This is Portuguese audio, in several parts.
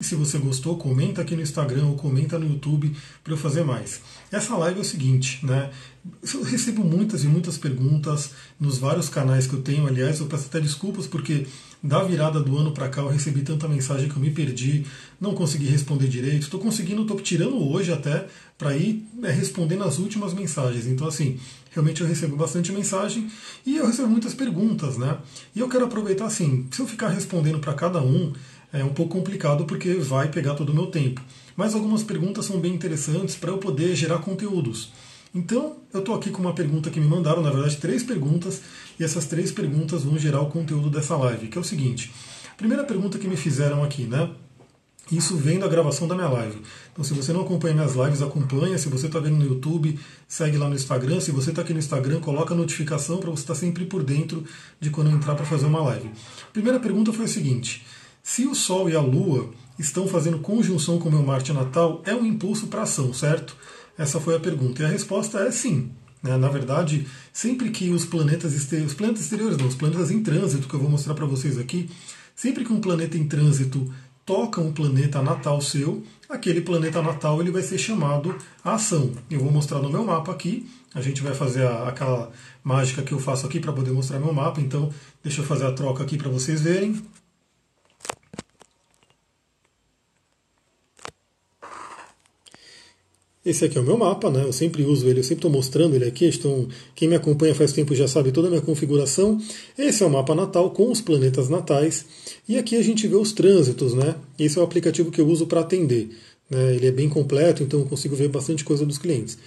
Se você gostou, comenta aqui no Instagram ou comenta no YouTube para eu fazer mais. Essa live é o seguinte, né? Eu recebo muitas e muitas perguntas nos vários canais que eu tenho. Aliás, eu peço até desculpas porque da virada do ano para cá eu recebi tanta mensagem que eu me perdi, não consegui responder direito. Estou conseguindo, estou tirando hoje até para ir é, respondendo as últimas mensagens. Então, assim, realmente eu recebo bastante mensagem e eu recebo muitas perguntas, né? E eu quero aproveitar assim, se eu ficar respondendo para cada um é um pouco complicado porque vai pegar todo o meu tempo. Mas algumas perguntas são bem interessantes para eu poder gerar conteúdos. Então, eu estou aqui com uma pergunta que me mandaram, na verdade, três perguntas, e essas três perguntas vão gerar o conteúdo dessa live, que é o seguinte. Primeira pergunta que me fizeram aqui, né? Isso vem da gravação da minha live. Então, se você não acompanha minhas lives, acompanha. Se você está vendo no YouTube, segue lá no Instagram. Se você está aqui no Instagram, coloca a notificação para você estar tá sempre por dentro de quando eu entrar para fazer uma live. primeira pergunta foi a seguinte: se o Sol e a Lua estão fazendo conjunção com o meu Marte natal, é um impulso para ação, certo? Essa foi a pergunta. E a resposta é sim. Né? Na verdade, sempre que os planetas, exteriores, os planetas exteriores, não, os planetas em trânsito, que eu vou mostrar para vocês aqui, sempre que um planeta em trânsito toca um planeta natal seu, aquele planeta natal ele vai ser chamado a ação. Eu vou mostrar no meu mapa aqui. A gente vai fazer a, aquela mágica que eu faço aqui para poder mostrar meu mapa. Então, deixa eu fazer a troca aqui para vocês verem. Esse aqui é o meu mapa, né? Eu sempre uso ele, eu sempre estou mostrando ele aqui. Então, quem me acompanha faz tempo já sabe toda a minha configuração. Esse é o mapa natal com os planetas natais. E aqui a gente vê os trânsitos, né? Esse é o aplicativo que eu uso para atender. Né? Ele é bem completo, então eu consigo ver bastante coisa dos clientes.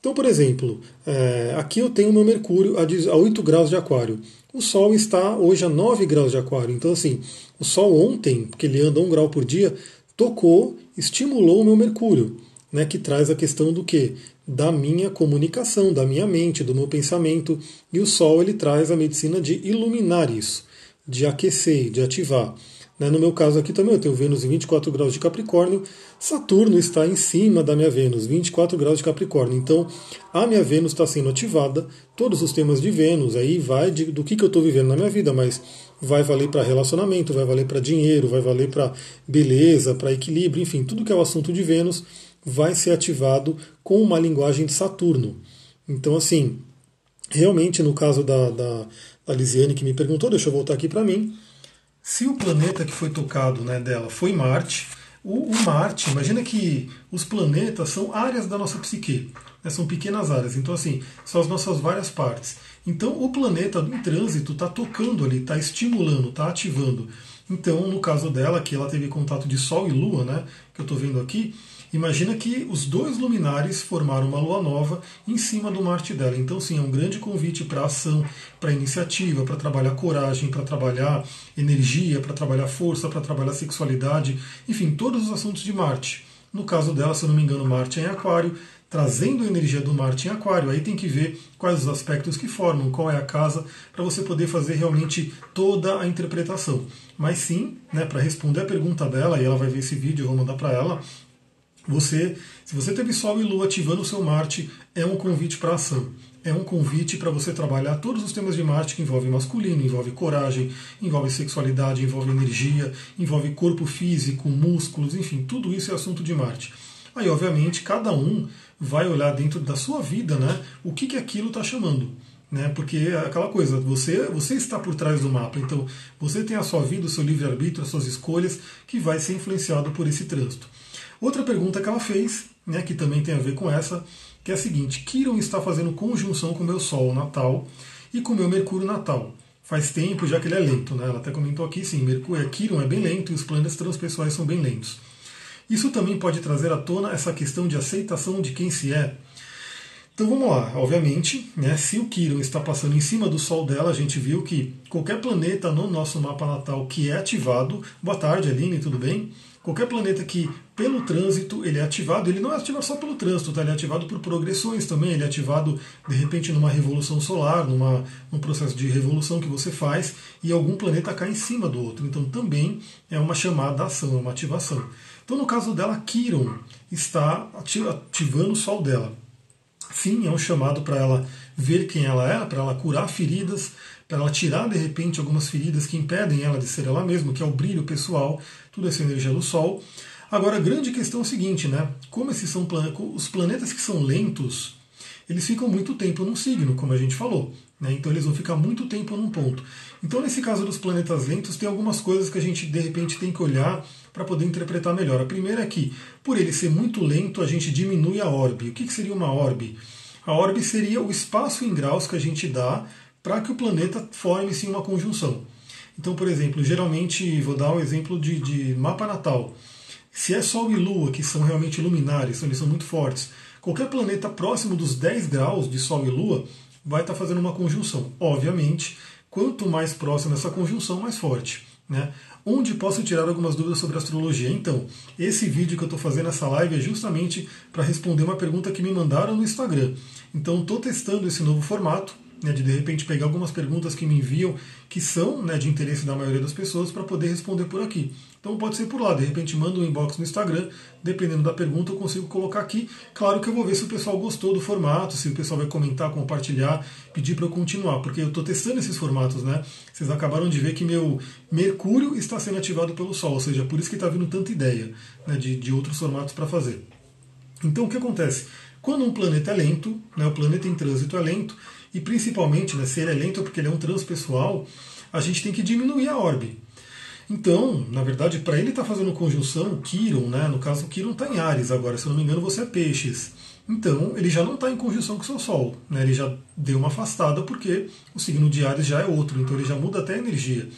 Então, por exemplo, é, aqui eu tenho o meu Mercúrio a 8 graus de Aquário. O Sol está hoje a 9 graus de Aquário. Então, assim, o Sol ontem, que ele anda um grau por dia, tocou, estimulou o meu Mercúrio né, que traz a questão do que? Da minha comunicação, da minha mente, do meu pensamento. E o Sol ele traz a medicina de iluminar isso, de aquecer, de ativar. Né, no meu caso aqui também eu tenho Vênus em 24 graus de Capricórnio, Saturno está em cima da minha Vênus, 24 graus de Capricórnio. Então a minha Vênus está sendo ativada, todos os temas de Vênus, aí vai de, do que, que eu estou vivendo na minha vida, mas vai valer para relacionamento, vai valer para dinheiro, vai valer para beleza, para equilíbrio, enfim, tudo que é o assunto de Vênus vai ser ativado com uma linguagem de Saturno. Então, assim, realmente no caso da, da, da Lisiane que me perguntou, deixa eu voltar aqui para mim. Se o planeta que foi tocado né, dela foi Marte, o, o, Marte, imagina que os planetas são áreas da nossa psique, né, são pequenas áreas, então assim, são as nossas várias partes. Então o planeta em trânsito está tocando ali, está estimulando, está ativando. Então, no caso dela, que ela teve contato de Sol e Lua, né, que eu estou vendo aqui, Imagina que os dois luminares formaram uma lua nova em cima do Marte dela. Então, sim, é um grande convite para ação, para iniciativa, para trabalhar coragem, para trabalhar energia, para trabalhar força, para trabalhar sexualidade, enfim, todos os assuntos de Marte. No caso dela, se eu não me engano, Marte é em Aquário, trazendo a energia do Marte em Aquário. Aí tem que ver quais os aspectos que formam, qual é a casa, para você poder fazer realmente toda a interpretação. Mas sim, né, para responder a pergunta dela, e ela vai ver esse vídeo, eu vou mandar para ela, você, se você teve Sol e Lua ativando o seu Marte, é um convite para ação. É um convite para você trabalhar todos os temas de Marte que envolvem masculino, envolve coragem, envolve sexualidade, envolve energia, envolve corpo físico, músculos, enfim, tudo isso é assunto de Marte. Aí, obviamente, cada um vai olhar dentro da sua vida, né? O que, que aquilo está chamando. Né? Porque é aquela coisa, você, você está por trás do mapa, então você tem a sua vida, o seu livre-arbítrio, as suas escolhas, que vai ser influenciado por esse trânsito. Outra pergunta que ela fez, né, que também tem a ver com essa, que é a seguinte: Quiron está fazendo conjunção com o meu Sol natal e com o meu Mercúrio natal. Faz tempo já que ele é lento, né? Ela até comentou aqui, sim, Mercúrio, Quiron é bem lento e os planetas transpessoais são bem lentos. Isso também pode trazer à tona essa questão de aceitação de quem se é. Então vamos lá, obviamente, né, se o Quiron está passando em cima do Sol dela, a gente viu que qualquer planeta no nosso mapa natal que é ativado, boa tarde Aline, tudo bem? Qualquer planeta que, pelo trânsito, ele é ativado, ele não é ativado só pelo trânsito, tá? ele é ativado por progressões também, ele é ativado, de repente, numa revolução solar, numa, num processo de revolução que você faz, e algum planeta cai em cima do outro. Então também é uma chamada ação, é uma ativação. Então, no caso dela, Quiron está ativando o Sol dela. sim, é um chamado para ela ver quem ela é, para ela curar feridas, para ela tirar de repente algumas feridas que impedem ela de ser ela mesma, que é o brilho pessoal, tudo essa energia do Sol. Agora, a grande questão é o seguinte, né? Como esses são os planetas que são lentos, eles ficam muito tempo num signo, como a gente falou. Né? Então eles vão ficar muito tempo num ponto. Então, nesse caso dos planetas lentos, tem algumas coisas que a gente de repente tem que olhar para poder interpretar melhor. A primeira é que, por ele ser muito lento, a gente diminui a orbe. O que, que seria uma orbe? A orbe seria o espaço em graus que a gente dá para que o planeta forme-se uma conjunção. Então, por exemplo, geralmente, vou dar um exemplo de, de mapa natal. Se é Sol e Lua, que são realmente luminares, eles são muito fortes, qualquer planeta próximo dos 10 graus de Sol e Lua vai estar tá fazendo uma conjunção. Obviamente, quanto mais próximo essa conjunção, mais forte. Né? Onde posso tirar algumas dúvidas sobre astrologia? Então, esse vídeo que eu estou fazendo essa live é justamente para responder uma pergunta que me mandaram no Instagram. Então, estou testando esse novo formato né, de de repente pegar algumas perguntas que me enviam que são né, de interesse da maioria das pessoas para poder responder por aqui. Então pode ser por lá, de repente manda um inbox no Instagram, dependendo da pergunta eu consigo colocar aqui. Claro que eu vou ver se o pessoal gostou do formato, se o pessoal vai comentar, compartilhar, pedir para eu continuar, porque eu estou testando esses formatos, né? Vocês acabaram de ver que meu Mercúrio está sendo ativado pelo Sol, ou seja, por isso que está vindo tanta ideia né, de, de outros formatos para fazer. Então o que acontece? Quando um planeta é lento, né, o planeta em trânsito é lento, e principalmente, né, se ele é lento porque ele é um transpessoal, a gente tem que diminuir a orbe. Então, na verdade, para ele estar tá fazendo conjunção, o Quiron, né, no caso o Quiron está em Ares agora, se eu não me engano você é Peixes. Então, ele já não está em conjunção com o seu Sol, né, ele já deu uma afastada porque o signo de Ares já é outro, então ele já muda até a energia.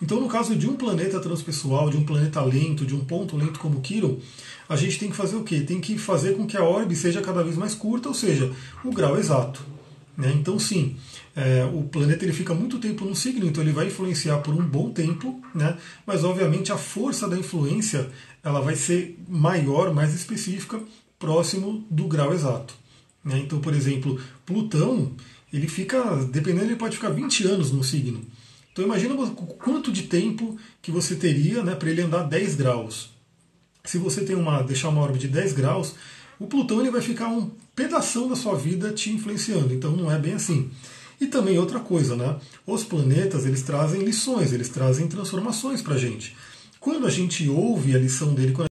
Então, no caso de um planeta transpessoal, de um planeta lento, de um ponto lento como Quiron, a gente tem que fazer o quê? Tem que fazer com que a orbe seja cada vez mais curta, ou seja, o grau exato. Né? Então, sim, é, o planeta ele fica muito tempo no signo, então ele vai influenciar por um bom tempo, né? mas obviamente a força da influência ela vai ser maior, mais específica, próximo do grau exato. Né? Então, por exemplo, Plutão, ele fica, dependendo, ele pode ficar 20 anos no signo. Então imagina quanto de tempo que você teria né, para ele andar 10 graus. Se você tem uma, deixar uma órbita de 10 graus, o Plutão ele vai ficar um pedaço da sua vida te influenciando. Então não é bem assim. E também outra coisa, né? Os planetas eles trazem lições, eles trazem transformações para a gente. Quando a gente ouve a lição dele, quando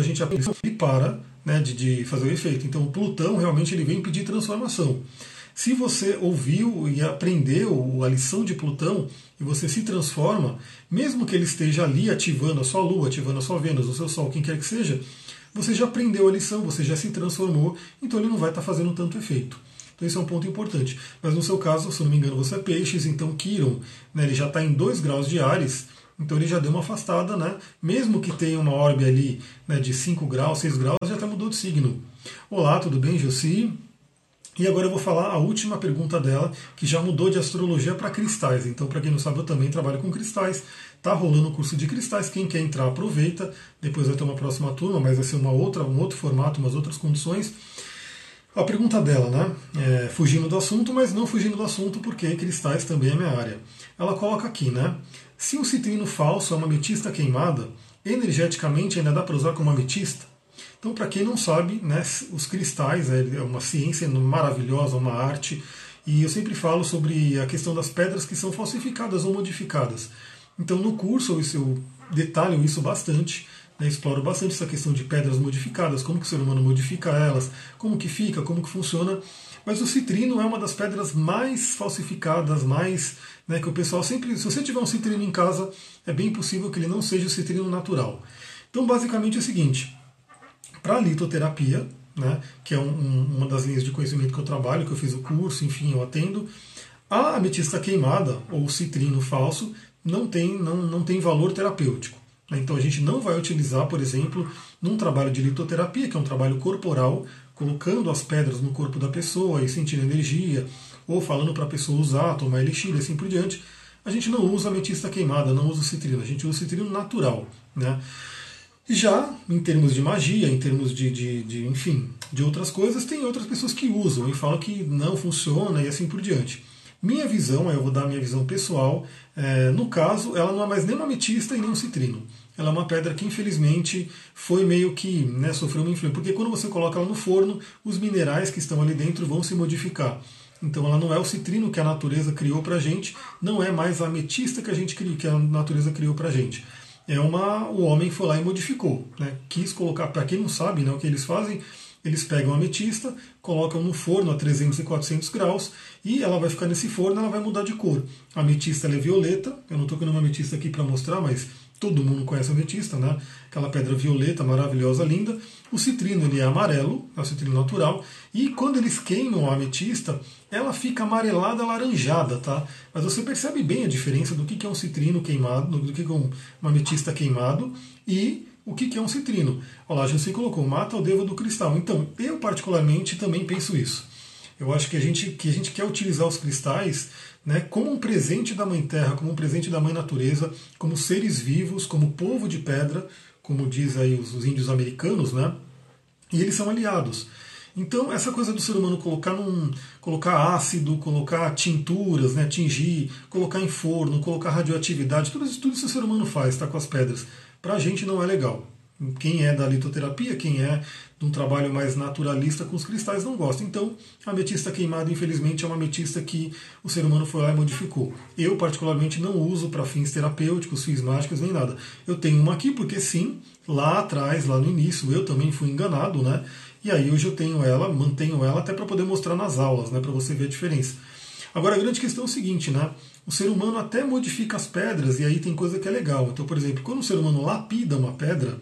a gente aprende, ele para né, de, de fazer o efeito. Então o Plutão realmente ele vem pedir transformação. Se você ouviu e aprendeu a lição de Plutão e você se transforma, mesmo que ele esteja ali ativando a sua Lua, ativando a sua Vênus, o seu Sol, quem quer que seja, você já aprendeu a lição, você já se transformou, então ele não vai estar fazendo tanto efeito. Então esse é um ponto importante. Mas no seu caso, se não me engano, você é peixes, então Kiron, né, ele já está em 2 graus de Ares, então ele já deu uma afastada, né? Mesmo que tenha uma orbe ali né, de 5 graus, 6 graus, já até mudou de signo. Olá, tudo bem, Josi? E agora eu vou falar a última pergunta dela, que já mudou de astrologia para cristais. Então, para quem não sabe, eu também trabalho com cristais. Tá rolando o curso de cristais. Quem quer entrar, aproveita. Depois vai ter uma próxima turma, mas vai ser uma outra, um outro formato, umas outras condições. A pergunta dela, né? É, fugindo do assunto, mas não fugindo do assunto, porque cristais também é minha área. Ela coloca aqui, né? Se um citrino falso é uma ametista queimada, energeticamente ainda dá para usar como ametista? Então, para quem não sabe, né, os cristais é uma ciência maravilhosa, uma arte, e eu sempre falo sobre a questão das pedras que são falsificadas ou modificadas. Então, no curso eu detalho isso bastante, né, exploro bastante essa questão de pedras modificadas, como que o ser humano modifica elas, como que fica, como que funciona. Mas o citrino é uma das pedras mais falsificadas, mais né, que o pessoal sempre, se você tiver um citrino em casa, é bem possível que ele não seja o citrino natural. Então, basicamente é o seguinte: para a litoterapia, né, que é um, um, uma das linhas de conhecimento que eu trabalho, que eu fiz o curso, enfim, eu atendo. A ametista queimada, ou citrino falso, não tem, não, não tem valor terapêutico. Né. Então a gente não vai utilizar, por exemplo, num trabalho de litoterapia, que é um trabalho corporal, colocando as pedras no corpo da pessoa e sentindo energia, ou falando para a pessoa usar, tomar elixir e assim por diante. A gente não usa ametista queimada, não usa citrino, a gente usa citrino natural. Né? Já em termos de magia, em termos de, de, de, enfim, de outras coisas, tem outras pessoas que usam e falam que não funciona e assim por diante. Minha visão, eu vou dar minha visão pessoal, é, no caso, ela não é mais nem uma ametista e nem um citrino. ela é uma pedra que infelizmente foi meio que né, sofreu uma influência, porque quando você coloca ela no forno, os minerais que estão ali dentro vão se modificar. Então ela não é o citrino que a natureza criou para a gente, não é mais a ametista que a gente que a natureza criou para a gente. É uma, o homem foi lá e modificou, né? quis colocar, para quem não sabe, né, o que eles fazem, eles pegam a ametista, colocam no forno a 300 e 400 graus e ela vai ficar nesse forno, ela vai mudar de cor. A ametista é violeta, eu não estou com uma ametista aqui para mostrar, mas todo mundo conhece a ametista, né? Aquela pedra violeta maravilhosa, linda. O citrino ele é amarelo, é o citrino natural, e quando eles queimam a ametista, ela fica amarelada, alaranjada, tá? Mas você percebe bem a diferença do que é um citrino queimado, do que é uma ametista queimado e o que é um citrino. Olha lá, você colocou, mata o devo do cristal. Então, eu particularmente também penso isso. Eu acho que a gente, que a gente quer utilizar os cristais né, como um presente da Mãe Terra, como um presente da Mãe Natureza, como seres vivos, como povo de pedra, como diz aí os, os índios americanos, né? E eles são aliados. Então, essa coisa do ser humano colocar, num, colocar ácido, colocar tinturas, né, tingir, colocar em forno, colocar radioatividade, tudo isso, tudo isso o ser humano faz, tá, com as pedras. Para a gente não é legal. Quem é da litoterapia, quem é de um trabalho mais naturalista com os cristais não gosta. Então, a ametista queimada, infelizmente, é uma ametista que o ser humano foi lá e modificou. Eu, particularmente, não uso para fins terapêuticos, fins mágicos, nem nada. Eu tenho uma aqui porque, sim, lá atrás, lá no início, eu também fui enganado, né? E aí hoje eu tenho ela, mantenho ela até para poder mostrar nas aulas, né? Para você ver a diferença. Agora, a grande questão é o seguinte, né? O ser humano até modifica as pedras, e aí tem coisa que é legal. Então, por exemplo, quando o ser humano lapida uma pedra,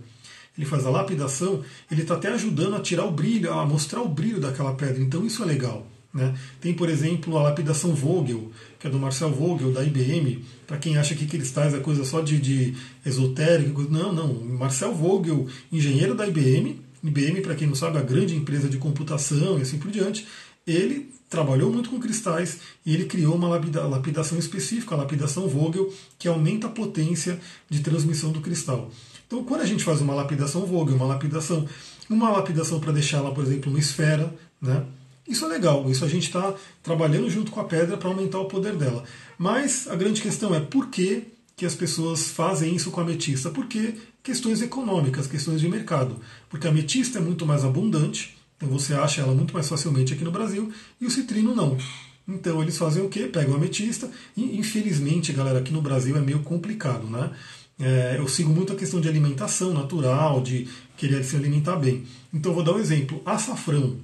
ele faz a lapidação, ele está até ajudando a tirar o brilho, a mostrar o brilho daquela pedra. Então isso é legal. Né? Tem, por exemplo, a lapidação Vogel, que é do Marcel Vogel, da IBM. Para quem acha que cristais é coisa só de, de esotérico, não, não. Marcel Vogel, engenheiro da IBM, IBM, para quem não sabe, é a grande empresa de computação e assim por diante, ele trabalhou muito com cristais e ele criou uma lapidação específica, a lapidação Vogel, que aumenta a potência de transmissão do cristal. Então, quando a gente faz uma lapidação Vogel, uma lapidação, uma lapidação para deixá-la, por exemplo, uma esfera, né? Isso é legal, isso a gente está trabalhando junto com a pedra para aumentar o poder dela. Mas a grande questão é por que, que as pessoas fazem isso com a ametista? Porque questões econômicas, questões de mercado. Porque a ametista é muito mais abundante, então você acha ela muito mais facilmente aqui no Brasil, e o citrino não. Então eles fazem o quê? Pegam a ametista, e infelizmente, galera, aqui no Brasil é meio complicado, né? É, eu sigo muito a questão de alimentação natural, de querer se alimentar bem. Então eu vou dar um exemplo. Açafrão,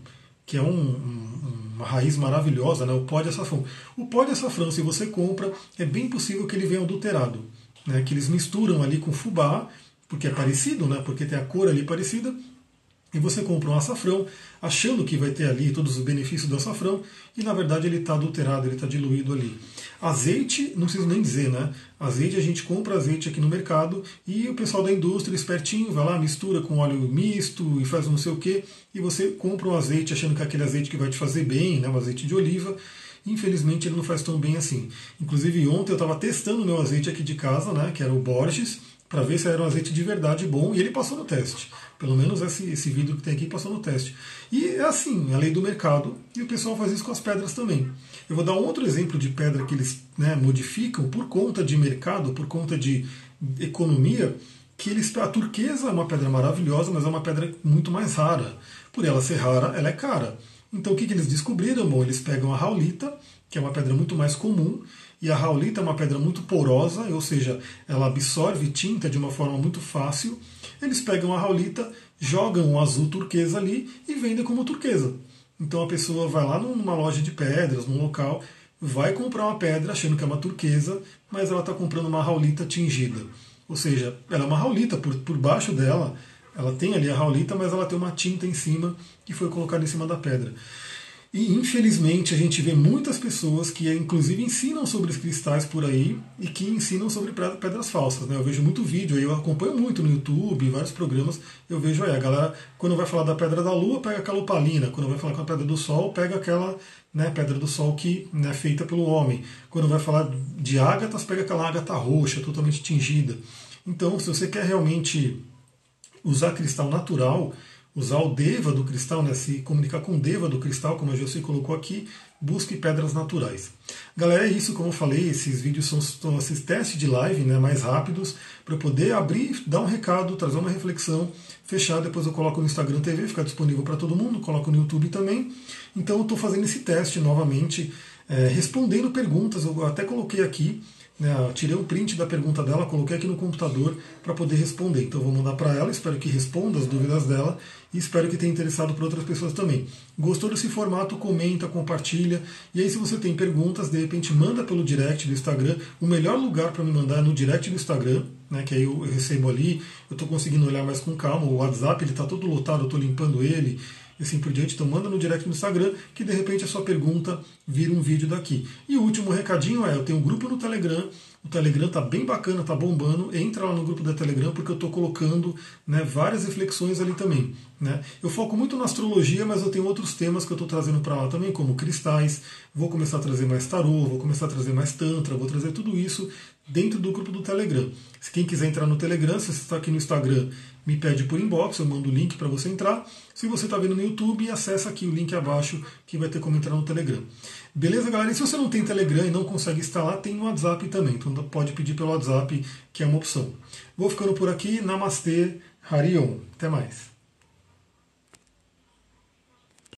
que é um, um, uma raiz maravilhosa, né? o pó de açafrão. O pó de açafrão, se você compra, é bem possível que ele venha adulterado. Né? Que eles misturam ali com fubá, porque é parecido, né? porque tem a cor ali parecida, e você compra um açafrão achando que vai ter ali todos os benefícios do açafrão e na verdade ele está adulterado, ele está diluído ali. Azeite, não preciso nem dizer, né? Azeite, a gente compra azeite aqui no mercado e o pessoal da indústria, espertinho, vai lá, mistura com óleo misto e faz não sei o que, e você compra um azeite achando que é aquele azeite que vai te fazer bem, né? um azeite de oliva. Infelizmente ele não faz tão bem assim. Inclusive ontem eu estava testando meu azeite aqui de casa, né? Que era o Borges, para ver se era um azeite de verdade bom e ele passou no teste. Pelo menos esse, esse vídeo que tem aqui passou no teste. E é assim, a lei do mercado, e o pessoal faz isso com as pedras também. Eu vou dar um outro exemplo de pedra que eles né, modificam por conta de mercado, por conta de economia, que eles, a turquesa é uma pedra maravilhosa, mas é uma pedra muito mais rara. Por ela ser rara, ela é cara. Então o que, que eles descobriram? Bom, eles pegam a raulita, que é uma pedra muito mais comum, e a raulita é uma pedra muito porosa, ou seja, ela absorve tinta de uma forma muito fácil. Eles pegam a raulita, jogam o azul turquesa ali e vendem como turquesa. Então a pessoa vai lá numa loja de pedras, num local, vai comprar uma pedra achando que é uma turquesa, mas ela está comprando uma raulita tingida. Ou seja, ela é uma raulita, por, por baixo dela, ela tem ali a raulita, mas ela tem uma tinta em cima que foi colocada em cima da pedra. E infelizmente a gente vê muitas pessoas que inclusive ensinam sobre os cristais por aí e que ensinam sobre pedras falsas. Né? Eu vejo muito vídeo, eu acompanho muito no YouTube, vários programas, eu vejo aí, a galera, quando vai falar da pedra da lua, pega aquela opalina, quando vai falar com a pedra do sol, pega aquela né, pedra do sol que é né, feita pelo homem. Quando vai falar de ágatas, pega aquela ágata roxa, totalmente tingida. Então, se você quer realmente usar cristal natural, usar o Deva do cristal, né, se comunicar com o Deva do cristal, como a Josi colocou aqui, busque pedras naturais. Galera, é isso, como eu falei, esses vídeos são, são esses testes de live né, mais rápidos, para poder abrir, dar um recado, trazer uma reflexão, fechar, depois eu coloco no Instagram TV, fica disponível para todo mundo, coloco no YouTube também. Então eu estou fazendo esse teste novamente, é, respondendo perguntas, eu até coloquei aqui né, tirei um print da pergunta dela, coloquei aqui no computador para poder responder. Então vou mandar para ela, espero que responda as dúvidas dela e espero que tenha interessado para outras pessoas também. Gostou desse formato? Comenta, compartilha. E aí, se você tem perguntas, de repente manda pelo direct do Instagram. O melhor lugar para me mandar é no direct do Instagram, né, que aí eu recebo ali, eu estou conseguindo olhar mais com calma. O WhatsApp ele está todo lotado, eu estou limpando ele e assim por diante. Então manda no direct no Instagram que de repente a sua pergunta vira um vídeo daqui. E o último recadinho é, eu tenho um grupo no Telegram, o Telegram tá bem bacana, tá bombando. Entra lá no grupo da Telegram porque eu estou colocando né, várias reflexões ali também. Né? Eu foco muito na astrologia, mas eu tenho outros temas que eu estou trazendo para lá também, como cristais. Vou começar a trazer mais tarô, vou começar a trazer mais tantra, vou trazer tudo isso dentro do grupo do Telegram. Se quem quiser entrar no Telegram, se você está aqui no Instagram, me pede por inbox, eu mando o link para você entrar. Se você está vendo no YouTube, acessa aqui o link abaixo que vai ter como entrar no Telegram. Beleza, galera? E se você não tem Telegram e não consegue instalar, tem o WhatsApp também. Então pode pedir pelo WhatsApp, que é uma opção. Vou ficando por aqui. Namastê, Harion. Até mais.